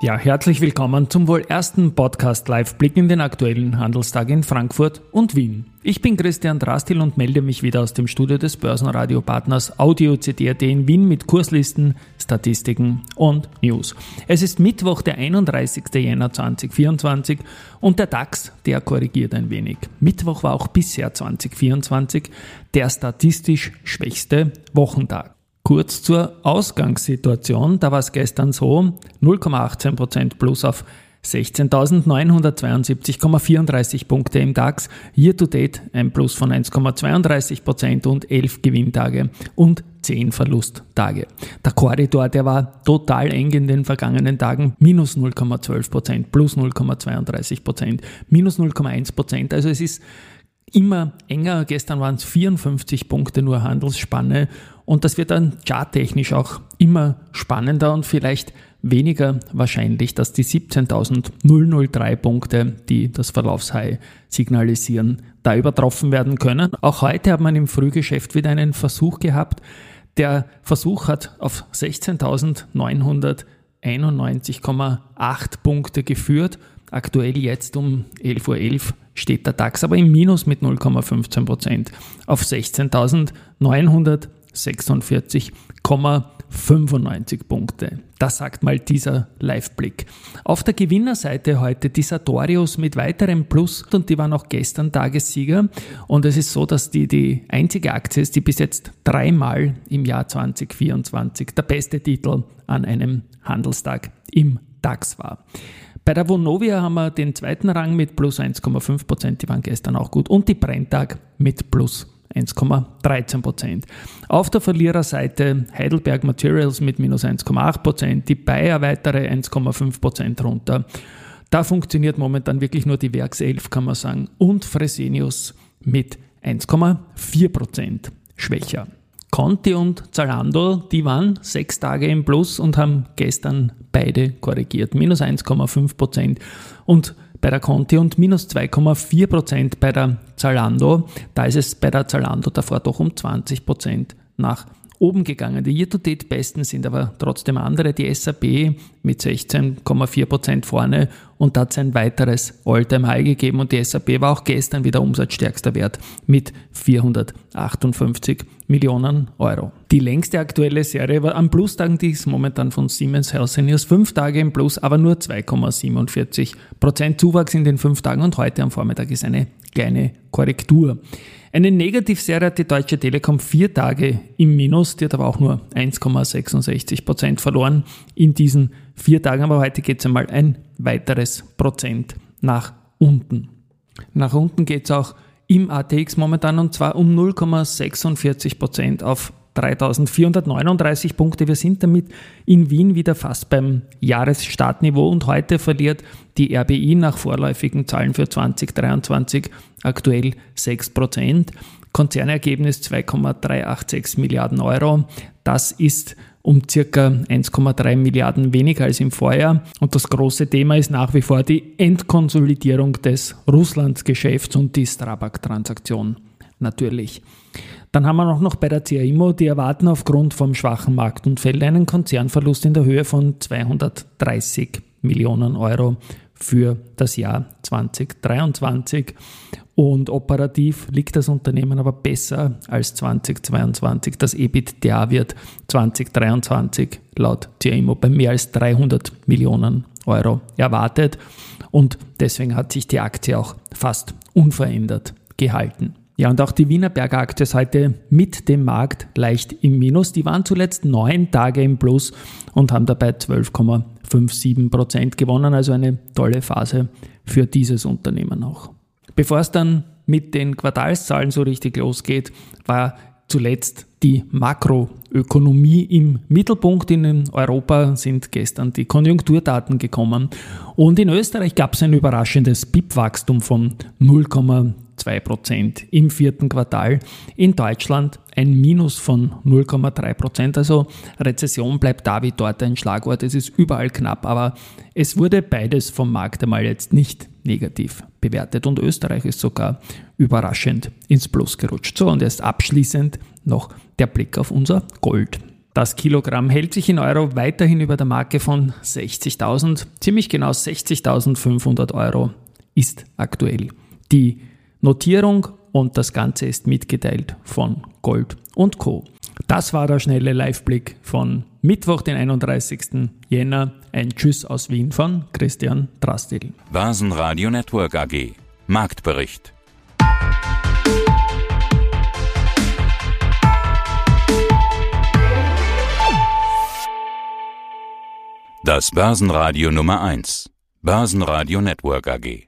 Ja, herzlich willkommen zum wohl ersten Podcast Live-Blick in den aktuellen Handelstag in Frankfurt und Wien. Ich bin Christian Drastil und melde mich wieder aus dem Studio des Börsenradio-Partners Audio CD.at in Wien mit Kurslisten, Statistiken und News. Es ist Mittwoch, der 31. Jänner 2024 und der DAX, der korrigiert ein wenig. Mittwoch war auch bisher 2024 der statistisch schwächste Wochentag. Kurz zur Ausgangssituation. Da war es gestern so, 0,18% plus auf 16.972,34 Punkte im DAX. Year to date ein Plus von 1,32% und 11 Gewinntage und 10 Verlusttage. Der Korridor, der war total eng in den vergangenen Tagen. Minus 0,12%, plus 0,32%, minus 0,1%. Also es ist immer enger. Gestern waren es 54 Punkte nur Handelsspanne und das wird dann charttechnisch auch immer spannender und vielleicht weniger wahrscheinlich, dass die 17.003 Punkte, die das Verlaufshigh signalisieren, da übertroffen werden können. Auch heute hat man im Frühgeschäft wieder einen Versuch gehabt. Der Versuch hat auf 16.991,8 Punkte geführt. Aktuell jetzt um 11.11 Uhr .11 steht der DAX aber im Minus mit 0,15 Prozent auf 16.946,95 Punkte. Das sagt mal dieser Live-Blick. Auf der Gewinnerseite heute die Sartorius mit weiterem Plus und die waren auch gestern Tagessieger. Und es ist so, dass die die einzige Aktie ist, die bis jetzt dreimal im Jahr 2024 der beste Titel an einem Handelstag im DAX war. Bei der Vonovia haben wir den zweiten Rang mit plus 1,5 Prozent, die waren gestern auch gut. Und die Brenntag mit plus 1,13 Prozent. Auf der Verliererseite Heidelberg Materials mit minus 1,8 Prozent, die Bayer weitere 1,5 Prozent runter. Da funktioniert momentan wirklich nur die Werkself, kann man sagen, und Fresenius mit 1,4 Prozent schwächer. Conti und Zalando, die waren sechs Tage im Plus und haben gestern beide korrigiert. Minus 1,5 Prozent und bei der Conti und minus 2,4 Prozent bei der Zalando. Da ist es bei der Zalando davor doch um 20 Prozent nach oben gegangen. Die Year-to-Date-Besten sind aber trotzdem andere. Die SAP mit 16,4% vorne und hat es ein weiteres All-Time-High gegeben und die SAP war auch gestern wieder umsatzstärkster Wert mit 458 Millionen Euro. Die längste aktuelle Serie war am Plustagen, die ist momentan von Siemens Healthineers, fünf Tage im Plus, aber nur 2,47% Zuwachs in den fünf Tagen und heute am Vormittag ist eine kleine Korrektur. Eine Negativserie hat die Deutsche Telekom vier Tage im Minus, die hat aber auch nur 1,66 Prozent verloren in diesen vier Tagen, aber heute geht es einmal ein weiteres Prozent nach unten. Nach unten geht es auch im ATX momentan und zwar um 0,46 Prozent auf 3439 Punkte. Wir sind damit in Wien wieder fast beim Jahresstartniveau und heute verliert die RBI nach vorläufigen Zahlen für 2023 aktuell 6 Prozent. Konzernergebnis 2,386 Milliarden Euro. Das ist um circa 1,3 Milliarden weniger als im Vorjahr. Und das große Thema ist nach wie vor die Endkonsolidierung des Russlandsgeschäfts und die Strabag-Transaktion natürlich. Dann haben wir auch noch bei der CAIMO, die erwarten aufgrund vom schwachen Marktumfeld einen Konzernverlust in der Höhe von 230 Millionen Euro für das Jahr 2023. Und operativ liegt das Unternehmen aber besser als 2022. Das EBITDA wird 2023 laut CIMO bei mehr als 300 Millionen Euro erwartet. Und deswegen hat sich die Aktie auch fast unverändert gehalten. Ja, und auch die Wienerberger Aktie ist heute mit dem Markt leicht im Minus. Die waren zuletzt neun Tage im Plus und haben dabei 12,57 Prozent gewonnen. Also eine tolle Phase für dieses Unternehmen auch. Bevor es dann mit den Quartalszahlen so richtig losgeht, war zuletzt die Makroökonomie im Mittelpunkt. In Europa sind gestern die Konjunkturdaten gekommen und in Österreich gab es ein überraschendes BIP-Wachstum von 0,3 2% im vierten Quartal. In Deutschland ein Minus von 0,3%. Also Rezession bleibt da wie dort ein Schlagwort. Es ist überall knapp, aber es wurde beides vom Markt einmal jetzt nicht negativ bewertet und Österreich ist sogar überraschend ins Plus gerutscht. So, und erst abschließend noch der Blick auf unser Gold. Das Kilogramm hält sich in Euro weiterhin über der Marke von 60.000. Ziemlich genau 60.500 Euro ist aktuell die Notierung und das Ganze ist mitgeteilt von Gold und Co. Das war der schnelle Liveblick von Mittwoch, den 31. Jänner. Ein Tschüss aus Wien von Christian Drastil. Basen Network AG. Marktbericht. Das Börsenradio Nummer 1. Börsenradio Network AG.